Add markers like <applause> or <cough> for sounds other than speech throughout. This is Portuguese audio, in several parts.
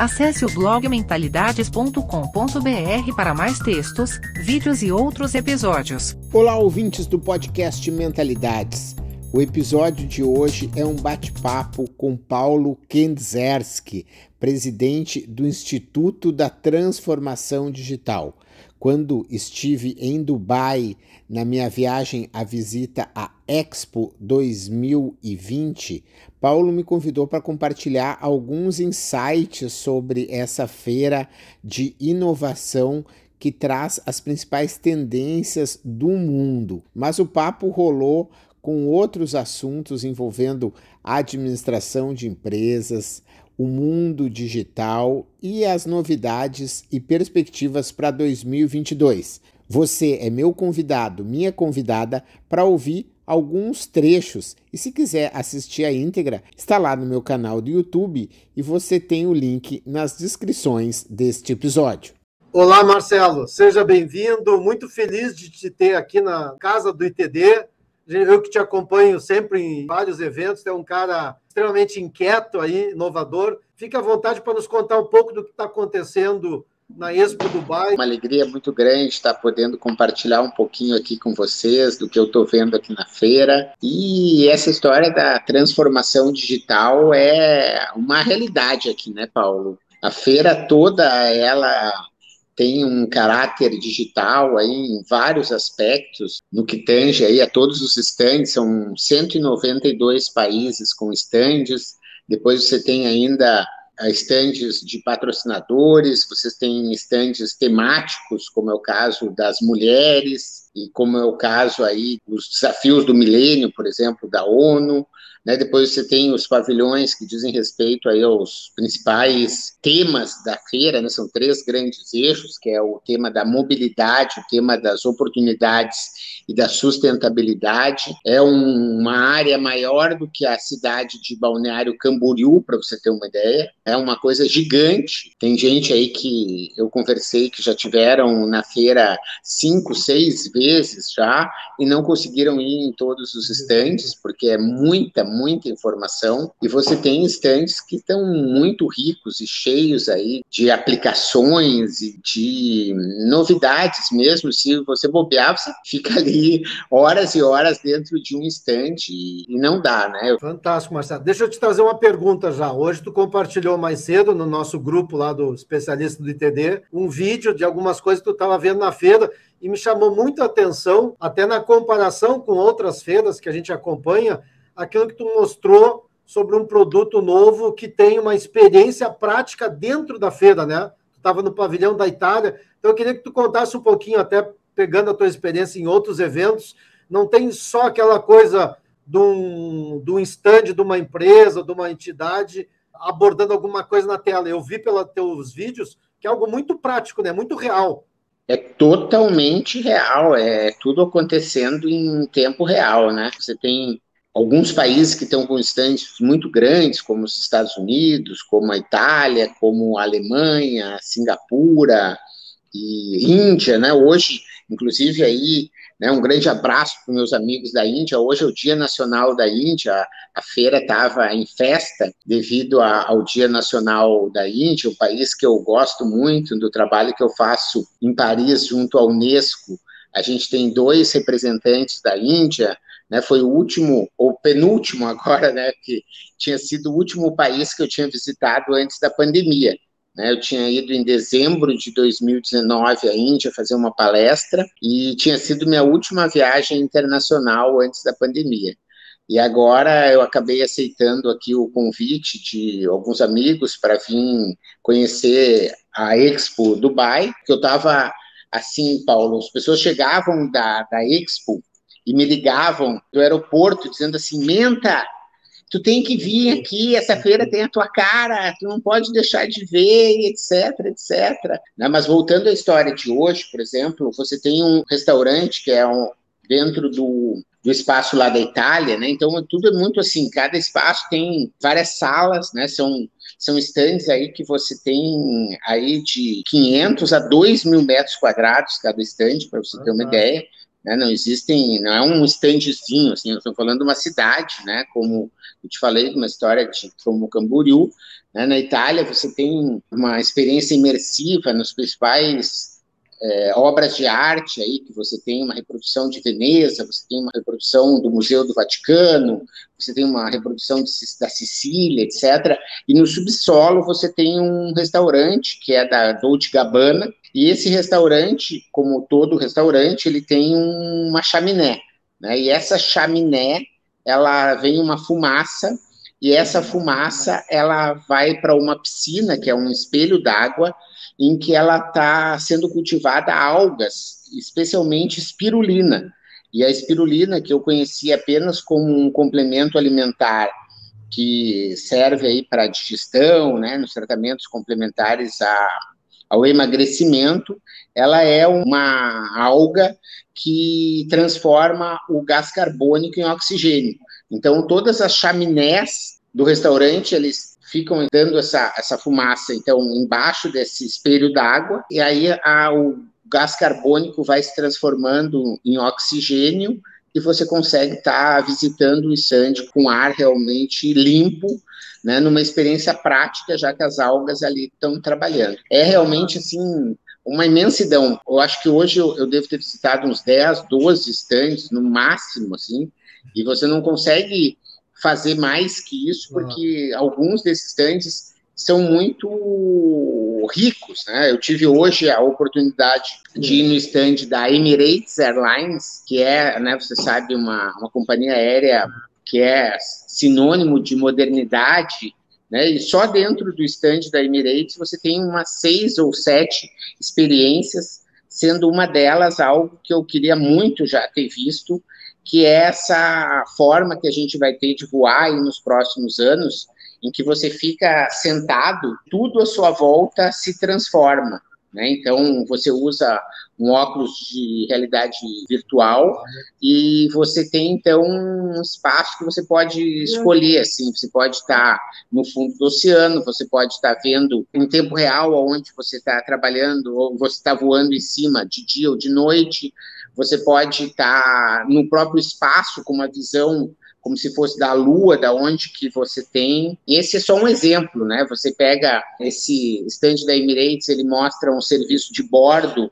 Acesse o blog mentalidades.com.br para mais textos, vídeos e outros episódios. Olá, ouvintes do podcast Mentalidades. O episódio de hoje é um bate-papo com Paulo Kendzerski, presidente do Instituto da Transformação Digital. Quando estive em Dubai na minha viagem à visita à Expo 2020, Paulo me convidou para compartilhar alguns insights sobre essa feira de inovação que traz as principais tendências do mundo. Mas o papo rolou com outros assuntos envolvendo administração de empresas, o mundo digital e as novidades e perspectivas para 2022. Você é meu convidado, minha convidada, para ouvir alguns trechos. E se quiser assistir a íntegra, está lá no meu canal do YouTube e você tem o link nas descrições deste episódio. Olá, Marcelo, seja bem-vindo. Muito feliz de te ter aqui na casa do ITD. Eu que te acompanho sempre em vários eventos, é um cara extremamente inquieto aí, inovador. Fique à vontade para nos contar um pouco do que está acontecendo na Expo Dubai. Uma alegria muito grande estar podendo compartilhar um pouquinho aqui com vocês do que eu estou vendo aqui na feira. E essa história da transformação digital é uma realidade aqui, né, Paulo? A feira toda, ela tem um caráter digital aí em vários aspectos, no que tange aí a todos os estandes, são 192 países com estandes, depois você tem ainda estandes de patrocinadores, vocês têm estandes temáticos, como é o caso das mulheres, e como é o caso aí dos desafios do milênio, por exemplo, da ONU, né? Depois você tem os pavilhões que dizem respeito aí aos principais temas da feira, né? são três grandes eixos, que é o tema da mobilidade, o tema das oportunidades e da sustentabilidade. É um, uma área maior do que a cidade de Balneário Camboriú, para você ter uma ideia. É uma coisa gigante. Tem gente aí que eu conversei que já tiveram na feira cinco, seis vezes já e não conseguiram ir em todos os estandes, porque é muita, muita informação, e você tem estandes que estão muito ricos e cheios aí de aplicações e de novidades mesmo. Se você bobear, você fica ali horas e horas dentro de um estande e não dá, né? Fantástico, Marcelo. Deixa eu te trazer uma pergunta já. Hoje tu compartilhou mais cedo no nosso grupo lá do especialista do ITD um vídeo de algumas coisas que tu estava vendo na feira e me chamou muito atenção, até na comparação com outras feiras que a gente acompanha, aquilo que tu mostrou sobre um produto novo que tem uma experiência prática dentro da feira, né? Tu estava no pavilhão da Itália, então eu queria que tu contasse um pouquinho, até pegando a tua experiência em outros eventos, não tem só aquela coisa de um, de um stand de uma empresa, de uma entidade, abordando alguma coisa na tela. Eu vi pelos teus vídeos que é algo muito prático, né? Muito real. É totalmente real, é tudo acontecendo em tempo real, né? Você tem alguns países que estão com estandes muito grandes, como os Estados Unidos, como a Itália, como a Alemanha, Singapura e Índia, né? Hoje, inclusive aí, né, um grande abraço para meus amigos da Índia. Hoje é o Dia Nacional da Índia. A feira estava em festa devido a, ao Dia Nacional da Índia, um país que eu gosto muito do trabalho que eu faço em Paris junto à Unesco. A gente tem dois representantes da Índia, né, foi o último, ou penúltimo <laughs> agora, né, que tinha sido o último país que eu tinha visitado antes da pandemia. Né, eu tinha ido em dezembro de 2019 à Índia fazer uma palestra e tinha sido minha última viagem internacional antes da pandemia. E agora eu acabei aceitando aqui o convite de alguns amigos para vir conhecer a Expo Dubai, que eu estava assim, Paulo, as pessoas chegavam da, da Expo e me ligavam do aeroporto dizendo assim, Menta, tu tem que vir aqui, essa feira tem a tua cara, tu não pode deixar de ver, etc, etc. Né, mas voltando à história de hoje, por exemplo, você tem um restaurante que é um dentro do, do espaço lá da Itália, né? Então tudo é muito assim, cada espaço tem várias salas, né? São são estandes aí que você tem aí de 500 a 2 mil metros quadrados cada estande, para você ter uma ideia. Né? Não existem, não é um estandezinho, assim, estou falando de uma cidade, né? Como eu te falei, uma história de como Camboriú. Né? Na Itália, você tem uma experiência imersiva nos principais é, obras de arte aí, que você tem uma reprodução de Veneza, você tem uma reprodução do Museu do Vaticano, você tem uma reprodução de, da Sicília, etc. E no subsolo você tem um restaurante, que é da Dolce Gabbana, e esse restaurante, como todo restaurante, ele tem uma chaminé, né? E essa chaminé, ela vem uma fumaça, e essa fumaça, ela vai para uma piscina, que é um espelho d'água, em que ela está sendo cultivada algas, especialmente espirulina. E a espirulina, que eu conheci apenas como um complemento alimentar que serve aí para digestão, né, nos tratamentos complementares a, ao emagrecimento, ela é uma alga que transforma o gás carbônico em oxigênio. Então, todas as chaminés do restaurante, eles ficam dando essa, essa fumaça, então, embaixo desse espelho d'água, e aí a, o gás carbônico vai se transformando em oxigênio e você consegue estar tá visitando o estande com ar realmente limpo, né, numa experiência prática, já que as algas ali estão trabalhando. É realmente, assim, uma imensidão. Eu acho que hoje eu, eu devo ter visitado uns 10, 12 estandes, no máximo, assim, e você não consegue fazer mais que isso, porque alguns desses stands são muito ricos, né? Eu tive hoje a oportunidade de ir no stand da Emirates Airlines, que é, né, você sabe, uma, uma companhia aérea que é sinônimo de modernidade, né? E só dentro do stand da Emirates você tem umas seis ou sete experiências, sendo uma delas algo que eu queria muito já ter visto, que é essa forma que a gente vai ter de voar nos próximos anos, em que você fica sentado, tudo à sua volta se transforma. Né? Então, você usa um óculos de realidade virtual e você tem, então, um espaço que você pode escolher, assim, você pode estar no fundo do oceano, você pode estar vendo em tempo real aonde você está trabalhando, ou você está voando em cima de dia ou de noite, você pode estar no próprio espaço com uma visão como se fosse da Lua, da onde que você tem. Esse é só um exemplo, né? Você pega esse stand da Emirates, ele mostra um serviço de bordo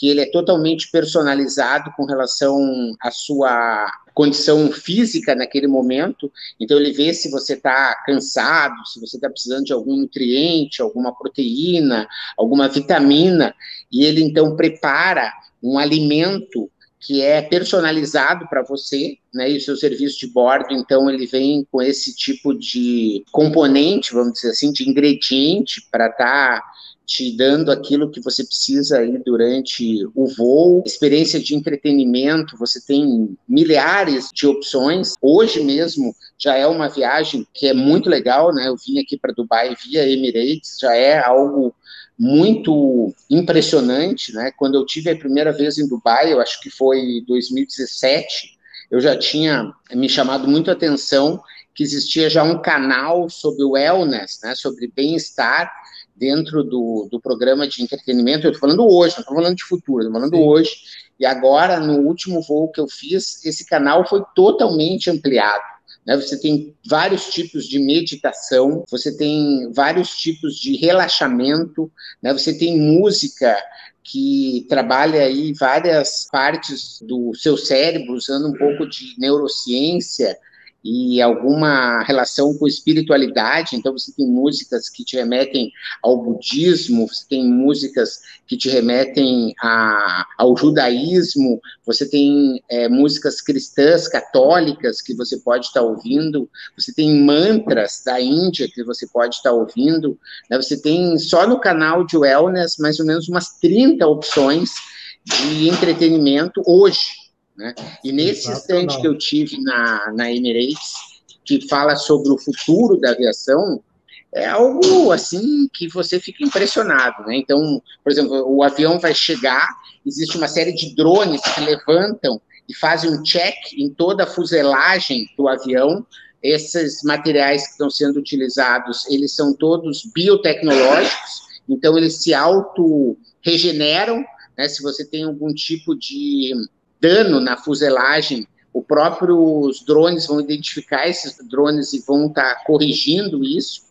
que ele é totalmente personalizado com relação à sua condição física naquele momento. Então ele vê se você está cansado, se você está precisando de algum nutriente, alguma proteína, alguma vitamina, e ele então prepara um alimento que é personalizado para você, né? E o seu serviço de bordo, então, ele vem com esse tipo de componente, vamos dizer assim, de ingrediente para estar tá te dando aquilo que você precisa aí durante o voo. Experiência de entretenimento, você tem milhares de opções. Hoje mesmo já é uma viagem que é muito legal, né? Eu vim aqui para Dubai via Emirates, já é algo muito impressionante, né? Quando eu tive a primeira vez em Dubai, eu acho que foi 2017, eu já tinha me chamado muito a atenção que existia já um canal sobre wellness, né? Sobre bem-estar dentro do, do programa de entretenimento. Eu estou falando hoje, não estou falando de futuro, estou falando Sim. hoje. E agora, no último voo que eu fiz, esse canal foi totalmente ampliado. Né? Você tem vários tipos de meditação, você tem vários tipos de relaxamento, né? você tem música que trabalha aí várias partes do seu cérebro, usando um pouco de neurociência, e alguma relação com espiritualidade. Então, você tem músicas que te remetem ao budismo, você tem músicas que te remetem a, ao judaísmo, você tem é, músicas cristãs, católicas que você pode estar ouvindo, você tem mantras da Índia que você pode estar ouvindo. Né? Você tem só no canal de Wellness mais ou menos umas 30 opções de entretenimento hoje. Né? E nesse instante que eu tive na, na Emirates, que fala sobre o futuro da aviação, é algo assim que você fica impressionado, né? Então, por exemplo, o avião vai chegar, existe uma série de drones que levantam e fazem um check em toda a fuselagem do avião. Esses materiais que estão sendo utilizados, eles são todos biotecnológicos, então eles se auto-regeneram, né? Se você tem algum tipo de dano na fuselagem, os próprios drones vão identificar esses drones e vão estar tá corrigindo isso,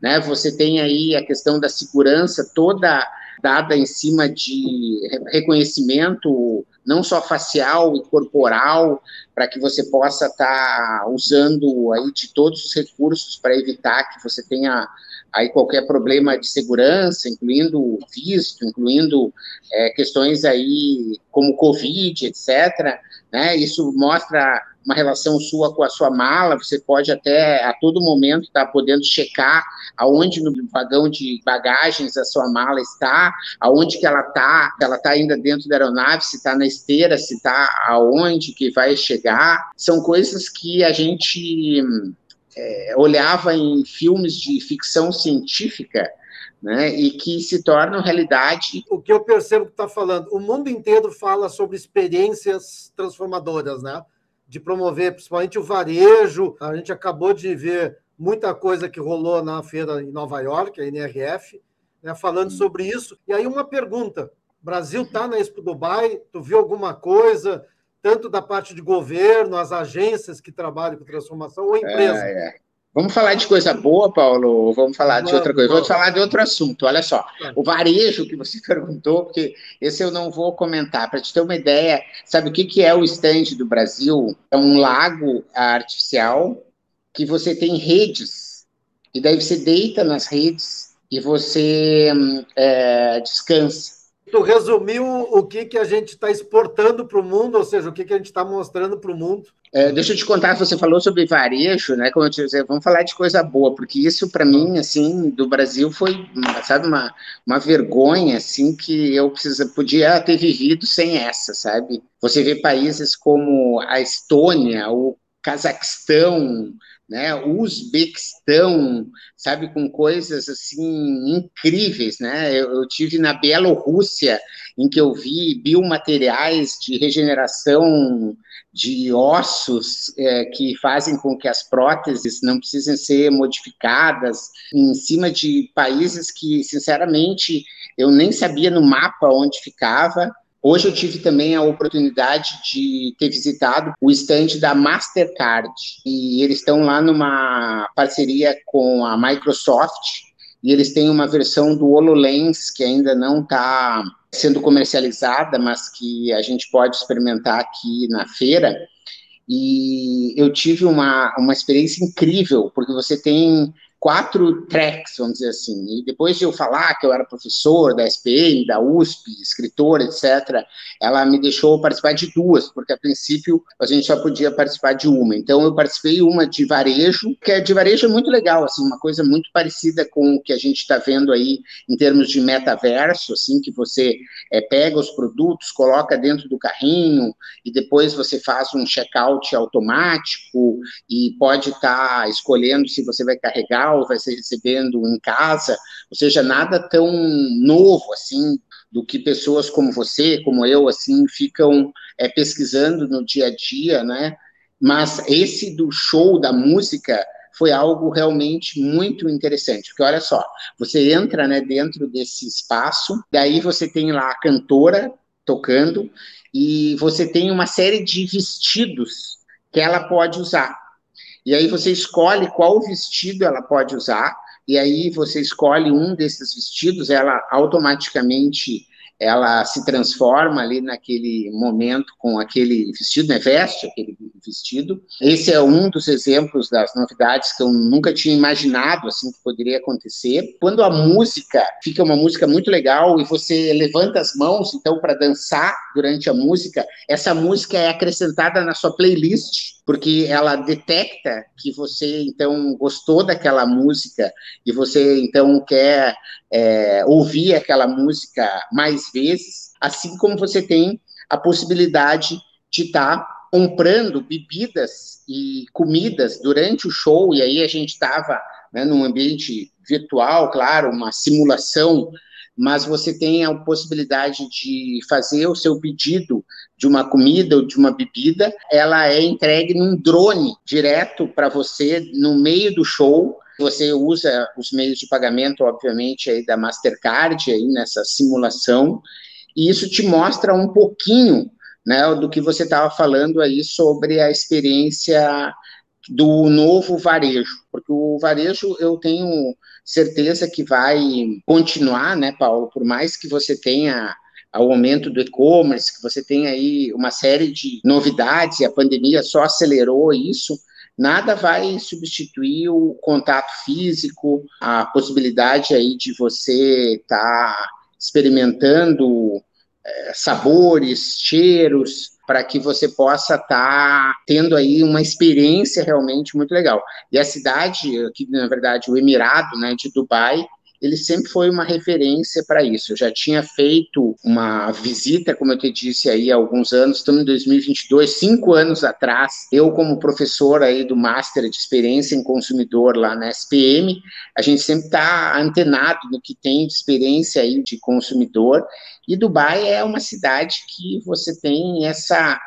né? Você tem aí a questão da segurança toda dada em cima de reconhecimento não só facial e corporal, para que você possa estar tá usando aí de todos os recursos para evitar que você tenha aí qualquer problema de segurança, incluindo visto, incluindo é, questões aí como Covid, etc. Né? Isso mostra uma relação sua com a sua mala, você pode até a todo momento estar tá podendo checar aonde no vagão de bagagens a sua mala está, aonde que ela está, ela está ainda dentro da aeronave, se está na esteira, se está aonde que vai chegar. São coisas que a gente é, olhava em filmes de ficção científica né, e que se tornam realidade. O que eu percebo que está falando, o mundo inteiro fala sobre experiências transformadoras, né? De promover principalmente o varejo. A gente acabou de ver muita coisa que rolou na feira em Nova York, a NRF, né, falando sobre isso. E aí uma pergunta: Brasil está na Expo Dubai? Tu viu alguma coisa? Tanto da parte de governo, as agências que trabalham com transformação ou empresa? É, é. Vamos falar de coisa boa, Paulo, ou vamos falar de outra coisa? Vamos falar de outro assunto. Olha só, tá. o varejo que você <laughs> perguntou, porque esse eu não vou comentar. Para te ter uma ideia, sabe o que, que é o stand do Brasil? É um lago artificial que você tem redes, e daí você deita nas redes e você hum, é, descansa. Tu resumiu o que, que a gente está exportando para o mundo, ou seja, o que, que a gente está mostrando para o mundo. É, deixa eu te contar, você falou sobre varejo, né? Como eu te disse, vamos falar de coisa boa, porque isso para mim, assim, do Brasil foi, sabe, uma, uma vergonha, assim, que eu precisa, podia ter vivido sem essa, sabe? Você vê países como a Estônia, o Cazaquistão, né, o Uzbequistão, sabe, com coisas assim incríveis, né? Eu, eu, tive na Bielorrússia, em que eu vi biomateriais de regeneração de ossos é, que fazem com que as próteses não precisem ser modificadas, em cima de países que, sinceramente, eu nem sabia no mapa onde ficava, Hoje eu tive também a oportunidade de ter visitado o estande da Mastercard e eles estão lá numa parceria com a Microsoft e eles têm uma versão do HoloLens que ainda não está sendo comercializada, mas que a gente pode experimentar aqui na feira. E eu tive uma, uma experiência incrível, porque você tem quatro tracks, vamos dizer assim. E depois de eu falar que eu era professor da SPM, da USP, escritor, etc., ela me deixou participar de duas, porque a princípio a gente só podia participar de uma. Então eu participei uma de varejo, que é de varejo é muito legal, assim, uma coisa muito parecida com o que a gente está vendo aí em termos de metaverso, assim, que você é, pega os produtos, coloca dentro do carrinho e depois você faz um checkout automático e pode estar tá escolhendo se você vai carregar vai ser recebendo em casa, ou seja, nada tão novo assim do que pessoas como você, como eu, assim, ficam é, pesquisando no dia a dia, né? Mas esse do show da música foi algo realmente muito interessante, porque olha só, você entra, né, dentro desse espaço, daí você tem lá a cantora tocando e você tem uma série de vestidos que ela pode usar. E aí você escolhe qual vestido ela pode usar, e aí você escolhe um desses vestidos, ela automaticamente ela se transforma ali naquele momento com aquele vestido, né, veste aquele vestido. Esse é um dos exemplos das novidades que eu nunca tinha imaginado assim que poderia acontecer. Quando a música fica uma música muito legal e você levanta as mãos então para dançar durante a música, essa música é acrescentada na sua playlist porque ela detecta que você então gostou daquela música e você então quer é, ouvir aquela música mais vezes, assim como você tem a possibilidade de estar tá comprando bebidas e comidas durante o show, e aí a gente estava né, num ambiente virtual, claro, uma simulação, mas você tem a possibilidade de fazer o seu pedido de uma comida ou de uma bebida, ela é entregue num drone direto para você no meio do show. Você usa os meios de pagamento, obviamente, aí da Mastercard aí nessa simulação, e isso te mostra um pouquinho né, do que você estava falando aí sobre a experiência do novo varejo, porque o varejo eu tenho certeza que vai continuar, né, Paulo, por mais que você tenha ao aumento do e-commerce, que você tem aí uma série de novidades, e a pandemia só acelerou isso, nada vai substituir o contato físico, a possibilidade aí de você estar tá experimentando é, sabores, cheiros, para que você possa estar tá tendo aí uma experiência realmente muito legal. E a cidade, aqui na verdade o Emirado, né, de Dubai, ele sempre foi uma referência para isso. Eu já tinha feito uma visita, como eu te disse aí há alguns anos, estamos em 2022, cinco anos atrás, eu como professor aí do Master de Experiência em Consumidor lá na SPM, a gente sempre está antenado no que tem de experiência aí de consumidor, e Dubai é uma cidade que você tem essa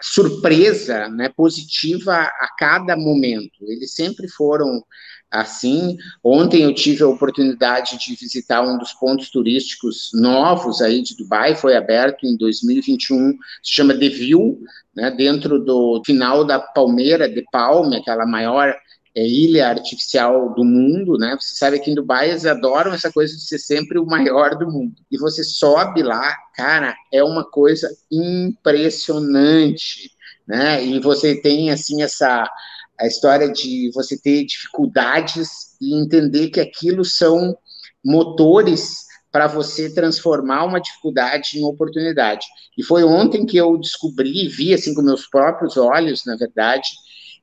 surpresa né, positiva a cada momento. Eles sempre foram assim. Ontem eu tive a oportunidade de visitar um dos pontos turísticos novos aí de Dubai, foi aberto em 2021, se chama The View, né, dentro do final da Palmeira de Palme, aquela maior é, ilha artificial do mundo, né? Você sabe que em Dubai eles adoram essa coisa de ser sempre o maior do mundo. E você sobe lá, cara, é uma coisa impressionante, né? E você tem assim essa a história de você ter dificuldades e entender que aquilo são motores para você transformar uma dificuldade em oportunidade. E foi ontem que eu descobri, vi assim com meus próprios olhos, na verdade,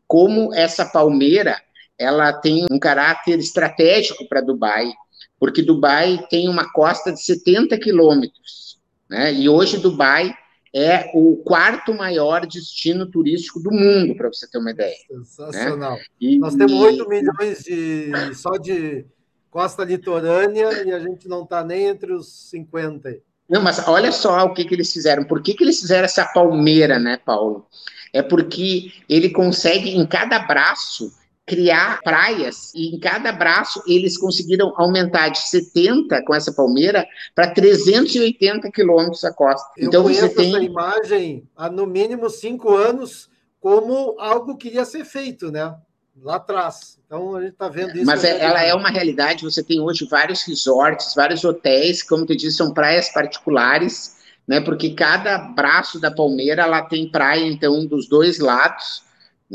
como essa palmeira ela tem um caráter estratégico para Dubai, porque Dubai tem uma costa de 70 quilômetros, né? E hoje Dubai é o quarto maior destino turístico do mundo, para você ter uma ideia. Sensacional. Né? E, Nós temos 8 milhões de, só de costa litorânea e a gente não está nem entre os 50. Não, mas olha só o que, que eles fizeram. Por que, que eles fizeram essa palmeira, né, Paulo? É porque ele consegue, em cada braço, criar praias e em cada braço eles conseguiram aumentar de 70 com essa palmeira para 380 quilômetros a costa. Eu então você tem essa imagem há no mínimo cinco anos como algo que ia ser feito, né? Lá atrás. Então a gente está vendo isso. Mas é, ela é uma realidade. Você tem hoje vários resorts, vários hotéis, como te disse, são praias particulares, né? Porque cada braço da palmeira ela tem praia então dos dois lados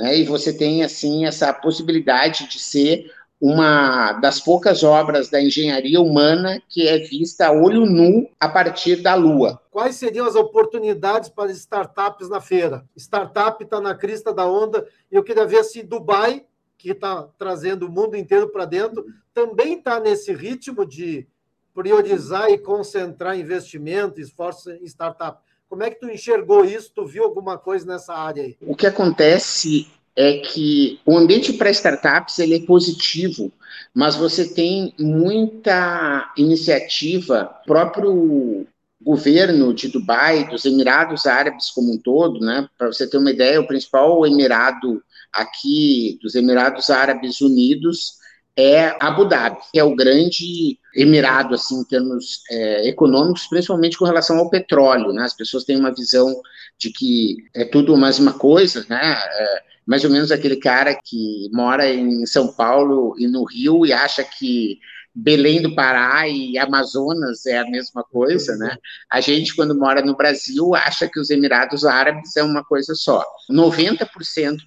né? E você tem assim essa possibilidade de ser uma das poucas obras da engenharia humana que é vista a olho nu a partir da Lua. Quais seriam as oportunidades para startups na feira? Startup está na crista da onda. Eu queria ver se Dubai, que está trazendo o mundo inteiro para dentro, também está nesse ritmo de priorizar e concentrar investimento, esforço em startup. Como é que tu enxergou isso? Tu viu alguma coisa nessa área aí? O que acontece é que o ambiente para startups ele é positivo, mas você tem muita iniciativa, próprio governo de Dubai, dos Emirados Árabes como um todo, né? Para você ter uma ideia, o principal emirado aqui dos Emirados Árabes Unidos é Abu Dhabi, que é o grande emirado, assim, em termos é, econômicos, principalmente com relação ao petróleo, né? As pessoas têm uma visão de que é tudo mais uma coisa, né? É, mais ou menos aquele cara que mora em São Paulo e no Rio e acha que Belém do Pará e Amazonas é a mesma coisa, né? A gente, quando mora no Brasil, acha que os Emirados Árabes é uma coisa só. 90%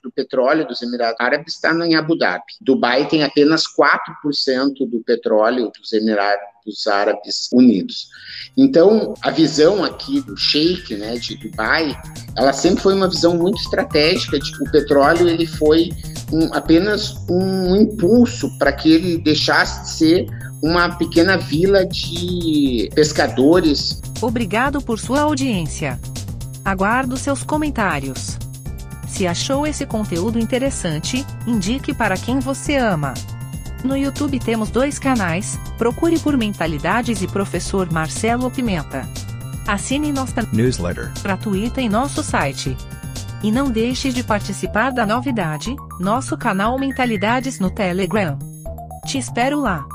do petróleo dos Emirados Árabes está em Abu Dhabi. Dubai tem apenas 4% do petróleo dos Emirados Árabes Unidos. Então, a visão aqui do Sheikh, né, de Dubai, ela sempre foi uma visão muito estratégica de que o petróleo ele foi um, apenas um impulso para que ele deixasse de ser uma pequena vila de pescadores. Obrigado por sua audiência. Aguardo seus comentários. Se achou esse conteúdo interessante, indique para quem você ama. No YouTube temos dois canais, procure por Mentalidades e Professor Marcelo Pimenta. Assine nossa newsletter gratuita em nosso site. E não deixe de participar da novidade, nosso canal Mentalidades no Telegram. Te espero lá.